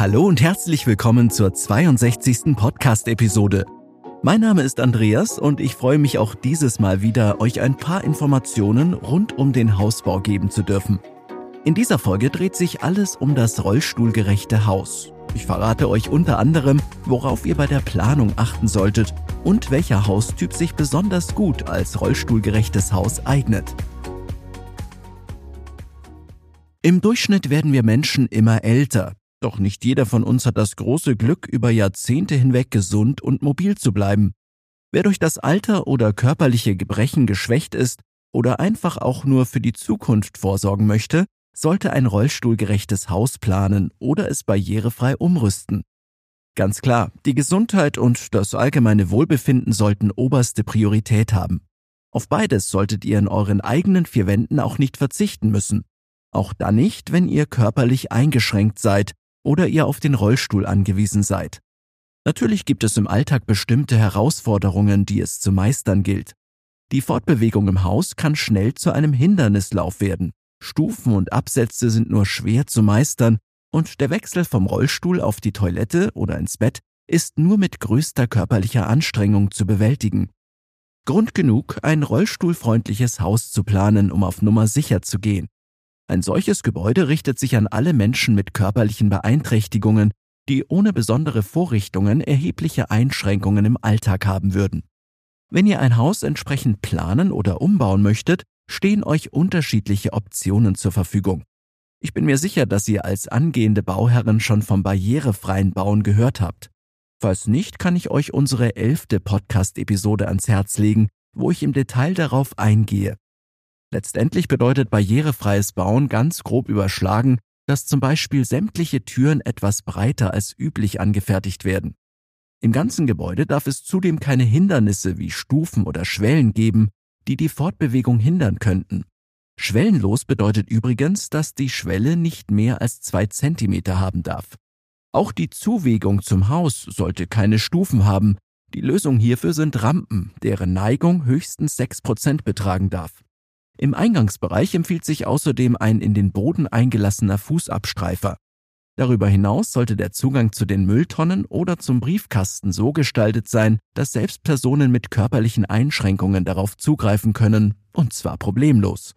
Hallo und herzlich willkommen zur 62. Podcast-Episode. Mein Name ist Andreas und ich freue mich auch dieses Mal wieder, euch ein paar Informationen rund um den Hausbau geben zu dürfen. In dieser Folge dreht sich alles um das rollstuhlgerechte Haus. Ich verrate euch unter anderem, worauf ihr bei der Planung achten solltet und welcher Haustyp sich besonders gut als rollstuhlgerechtes Haus eignet. Im Durchschnitt werden wir Menschen immer älter. Doch nicht jeder von uns hat das große Glück, über Jahrzehnte hinweg gesund und mobil zu bleiben. Wer durch das Alter oder körperliche Gebrechen geschwächt ist oder einfach auch nur für die Zukunft vorsorgen möchte, sollte ein rollstuhlgerechtes Haus planen oder es barrierefrei umrüsten. Ganz klar, die Gesundheit und das allgemeine Wohlbefinden sollten oberste Priorität haben. Auf beides solltet ihr in euren eigenen vier Wänden auch nicht verzichten müssen. Auch dann nicht, wenn ihr körperlich eingeschränkt seid oder ihr auf den Rollstuhl angewiesen seid. Natürlich gibt es im Alltag bestimmte Herausforderungen, die es zu meistern gilt. Die Fortbewegung im Haus kann schnell zu einem Hindernislauf werden. Stufen und Absätze sind nur schwer zu meistern und der Wechsel vom Rollstuhl auf die Toilette oder ins Bett ist nur mit größter körperlicher Anstrengung zu bewältigen. Grund genug, ein rollstuhlfreundliches Haus zu planen, um auf Nummer sicher zu gehen. Ein solches Gebäude richtet sich an alle Menschen mit körperlichen Beeinträchtigungen, die ohne besondere Vorrichtungen erhebliche Einschränkungen im Alltag haben würden. Wenn ihr ein Haus entsprechend planen oder umbauen möchtet, stehen euch unterschiedliche Optionen zur Verfügung. Ich bin mir sicher, dass ihr als angehende Bauherren schon vom barrierefreien Bauen gehört habt. Falls nicht, kann ich euch unsere elfte Podcast-Episode ans Herz legen, wo ich im Detail darauf eingehe. Letztendlich bedeutet barrierefreies Bauen ganz grob überschlagen, dass zum Beispiel sämtliche Türen etwas breiter als üblich angefertigt werden. Im ganzen Gebäude darf es zudem keine Hindernisse wie Stufen oder Schwellen geben, die die Fortbewegung hindern könnten. Schwellenlos bedeutet übrigens, dass die Schwelle nicht mehr als zwei Zentimeter haben darf. Auch die Zuwegung zum Haus sollte keine Stufen haben. Die Lösung hierfür sind Rampen, deren Neigung höchstens sechs Prozent betragen darf. Im Eingangsbereich empfiehlt sich außerdem ein in den Boden eingelassener Fußabstreifer. Darüber hinaus sollte der Zugang zu den Mülltonnen oder zum Briefkasten so gestaltet sein, dass selbst Personen mit körperlichen Einschränkungen darauf zugreifen können, und zwar problemlos.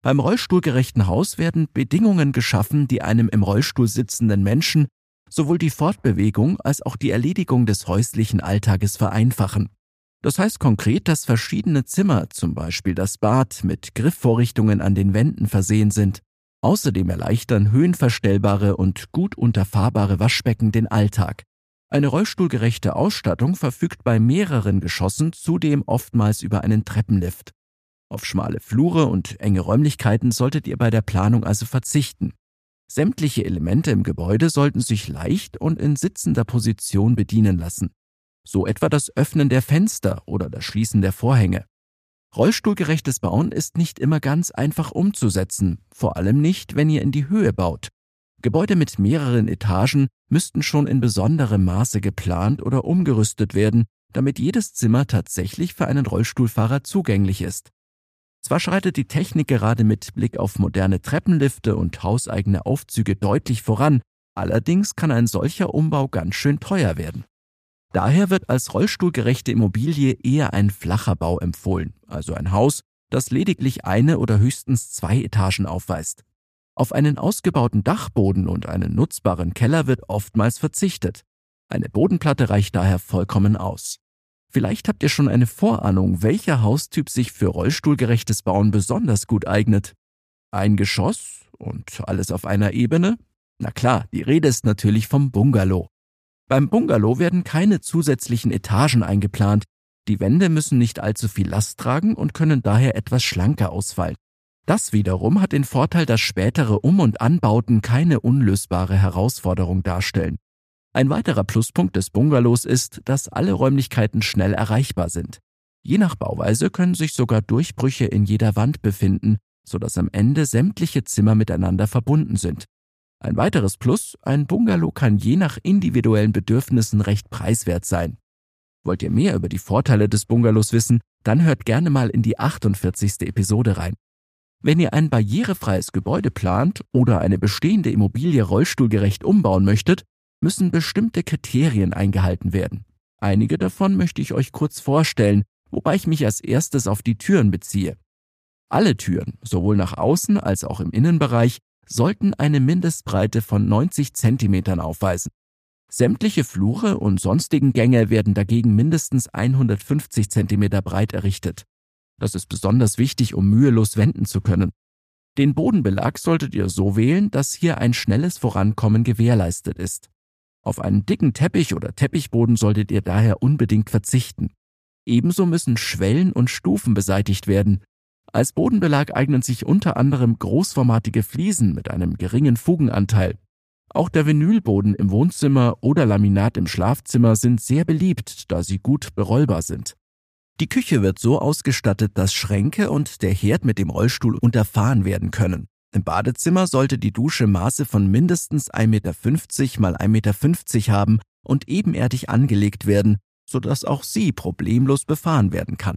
Beim rollstuhlgerechten Haus werden Bedingungen geschaffen, die einem im Rollstuhl sitzenden Menschen sowohl die Fortbewegung als auch die Erledigung des häuslichen Alltages vereinfachen. Das heißt konkret, dass verschiedene Zimmer, zum Beispiel das Bad, mit Griffvorrichtungen an den Wänden versehen sind. Außerdem erleichtern höhenverstellbare und gut unterfahrbare Waschbecken den Alltag. Eine rollstuhlgerechte Ausstattung verfügt bei mehreren Geschossen zudem oftmals über einen Treppenlift. Auf schmale Flure und enge Räumlichkeiten solltet ihr bei der Planung also verzichten. Sämtliche Elemente im Gebäude sollten sich leicht und in sitzender Position bedienen lassen so etwa das Öffnen der Fenster oder das Schließen der Vorhänge. Rollstuhlgerechtes Bauen ist nicht immer ganz einfach umzusetzen, vor allem nicht, wenn ihr in die Höhe baut. Gebäude mit mehreren Etagen müssten schon in besonderem Maße geplant oder umgerüstet werden, damit jedes Zimmer tatsächlich für einen Rollstuhlfahrer zugänglich ist. Zwar schreitet die Technik gerade mit Blick auf moderne Treppenlifte und hauseigene Aufzüge deutlich voran, allerdings kann ein solcher Umbau ganz schön teuer werden. Daher wird als rollstuhlgerechte Immobilie eher ein flacher Bau empfohlen, also ein Haus, das lediglich eine oder höchstens zwei Etagen aufweist. Auf einen ausgebauten Dachboden und einen nutzbaren Keller wird oftmals verzichtet. Eine Bodenplatte reicht daher vollkommen aus. Vielleicht habt ihr schon eine Vorahnung, welcher Haustyp sich für rollstuhlgerechtes Bauen besonders gut eignet. Ein Geschoss und alles auf einer Ebene? Na klar, die Rede ist natürlich vom Bungalow. Beim Bungalow werden keine zusätzlichen Etagen eingeplant. Die Wände müssen nicht allzu viel Last tragen und können daher etwas schlanker ausfallen. Das wiederum hat den Vorteil, dass spätere Um- und Anbauten keine unlösbare Herausforderung darstellen. Ein weiterer Pluspunkt des Bungalows ist, dass alle Räumlichkeiten schnell erreichbar sind. Je nach Bauweise können sich sogar Durchbrüche in jeder Wand befinden, sodass am Ende sämtliche Zimmer miteinander verbunden sind. Ein weiteres Plus, ein Bungalow kann je nach individuellen Bedürfnissen recht preiswert sein. Wollt ihr mehr über die Vorteile des Bungalows wissen, dann hört gerne mal in die 48. Episode rein. Wenn ihr ein barrierefreies Gebäude plant oder eine bestehende Immobilie rollstuhlgerecht umbauen möchtet, müssen bestimmte Kriterien eingehalten werden. Einige davon möchte ich euch kurz vorstellen, wobei ich mich als erstes auf die Türen beziehe. Alle Türen, sowohl nach außen als auch im Innenbereich, sollten eine Mindestbreite von 90 Zentimetern aufweisen. Sämtliche Flure und sonstigen Gänge werden dagegen mindestens 150 Zentimeter breit errichtet. Das ist besonders wichtig, um mühelos wenden zu können. Den Bodenbelag solltet ihr so wählen, dass hier ein schnelles Vorankommen gewährleistet ist. Auf einen dicken Teppich oder Teppichboden solltet ihr daher unbedingt verzichten. Ebenso müssen Schwellen und Stufen beseitigt werden. Als Bodenbelag eignen sich unter anderem großformatige Fliesen mit einem geringen Fugenanteil. Auch der Vinylboden im Wohnzimmer oder Laminat im Schlafzimmer sind sehr beliebt, da sie gut berollbar sind. Die Küche wird so ausgestattet, dass Schränke und der Herd mit dem Rollstuhl unterfahren werden können. Im Badezimmer sollte die Dusche Maße von mindestens 1,50 Meter mal 1,50 Meter haben und ebenerdig angelegt werden, sodass auch sie problemlos befahren werden kann.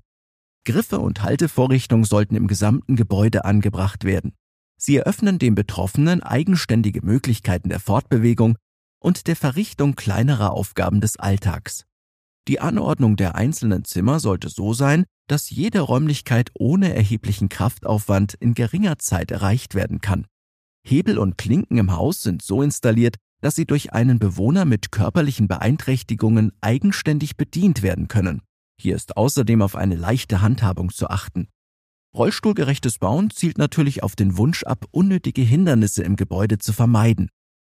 Griffe und Haltevorrichtungen sollten im gesamten Gebäude angebracht werden. Sie eröffnen dem Betroffenen eigenständige Möglichkeiten der Fortbewegung und der Verrichtung kleinerer Aufgaben des Alltags. Die Anordnung der einzelnen Zimmer sollte so sein, dass jede Räumlichkeit ohne erheblichen Kraftaufwand in geringer Zeit erreicht werden kann. Hebel und Klinken im Haus sind so installiert, dass sie durch einen Bewohner mit körperlichen Beeinträchtigungen eigenständig bedient werden können. Hier ist außerdem auf eine leichte Handhabung zu achten. Rollstuhlgerechtes Bauen zielt natürlich auf den Wunsch ab, unnötige Hindernisse im Gebäude zu vermeiden.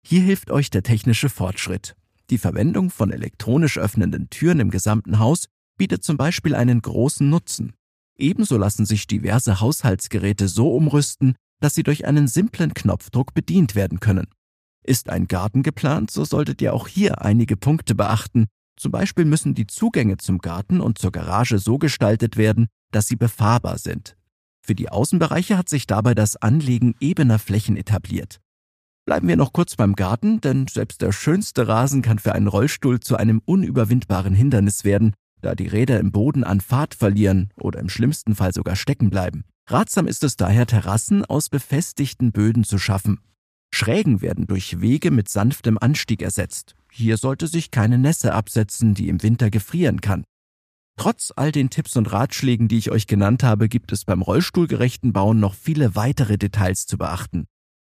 Hier hilft euch der technische Fortschritt. Die Verwendung von elektronisch öffnenden Türen im gesamten Haus bietet zum Beispiel einen großen Nutzen. Ebenso lassen sich diverse Haushaltsgeräte so umrüsten, dass sie durch einen simplen Knopfdruck bedient werden können. Ist ein Garten geplant, so solltet ihr auch hier einige Punkte beachten. Zum Beispiel müssen die Zugänge zum Garten und zur Garage so gestaltet werden, dass sie befahrbar sind. Für die Außenbereiche hat sich dabei das Anlegen ebener Flächen etabliert. Bleiben wir noch kurz beim Garten, denn selbst der schönste Rasen kann für einen Rollstuhl zu einem unüberwindbaren Hindernis werden, da die Räder im Boden an Fahrt verlieren oder im schlimmsten Fall sogar stecken bleiben. Ratsam ist es daher, Terrassen aus befestigten Böden zu schaffen. Schrägen werden durch Wege mit sanftem Anstieg ersetzt. Hier sollte sich keine Nässe absetzen, die im Winter gefrieren kann. Trotz all den Tipps und Ratschlägen, die ich euch genannt habe, gibt es beim rollstuhlgerechten Bauen noch viele weitere Details zu beachten.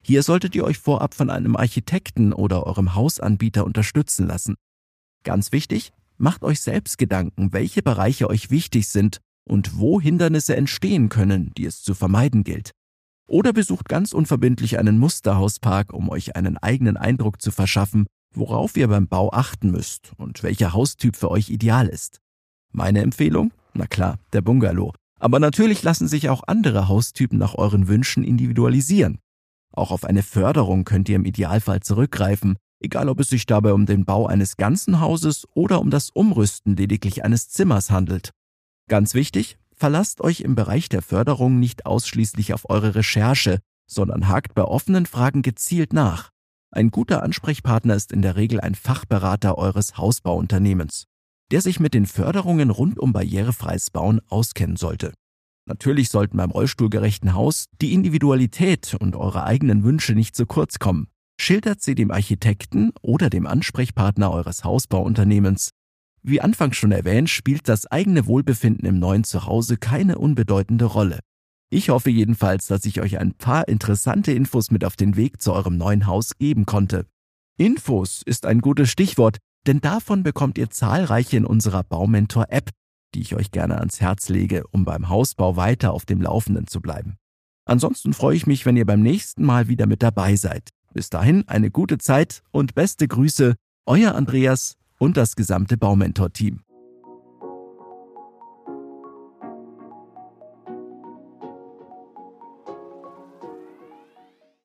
Hier solltet ihr euch vorab von einem Architekten oder eurem Hausanbieter unterstützen lassen. Ganz wichtig, Macht euch selbst Gedanken, welche Bereiche euch wichtig sind und wo Hindernisse entstehen können, die es zu vermeiden gilt. Oder besucht ganz unverbindlich einen Musterhauspark, um euch einen eigenen Eindruck zu verschaffen, worauf ihr beim Bau achten müsst und welcher Haustyp für euch ideal ist. Meine Empfehlung? Na klar, der Bungalow. Aber natürlich lassen sich auch andere Haustypen nach euren Wünschen individualisieren. Auch auf eine Förderung könnt ihr im Idealfall zurückgreifen, egal ob es sich dabei um den Bau eines ganzen Hauses oder um das Umrüsten lediglich eines Zimmers handelt. Ganz wichtig, verlasst euch im Bereich der Förderung nicht ausschließlich auf eure Recherche, sondern hakt bei offenen Fragen gezielt nach. Ein guter Ansprechpartner ist in der Regel ein Fachberater eures Hausbauunternehmens, der sich mit den Förderungen rund um barrierefreies Bauen auskennen sollte. Natürlich sollten beim rollstuhlgerechten Haus die Individualität und eure eigenen Wünsche nicht zu kurz kommen schildert sie dem Architekten oder dem Ansprechpartner eures Hausbauunternehmens. Wie anfangs schon erwähnt, spielt das eigene Wohlbefinden im neuen Zuhause keine unbedeutende Rolle. Ich hoffe jedenfalls, dass ich euch ein paar interessante Infos mit auf den Weg zu eurem neuen Haus geben konnte. Infos ist ein gutes Stichwort, denn davon bekommt ihr zahlreiche in unserer Baumentor-App, die ich euch gerne ans Herz lege, um beim Hausbau weiter auf dem Laufenden zu bleiben. Ansonsten freue ich mich, wenn ihr beim nächsten Mal wieder mit dabei seid. Bis dahin eine gute Zeit und beste Grüße, euer Andreas und das gesamte Baumentor-Team.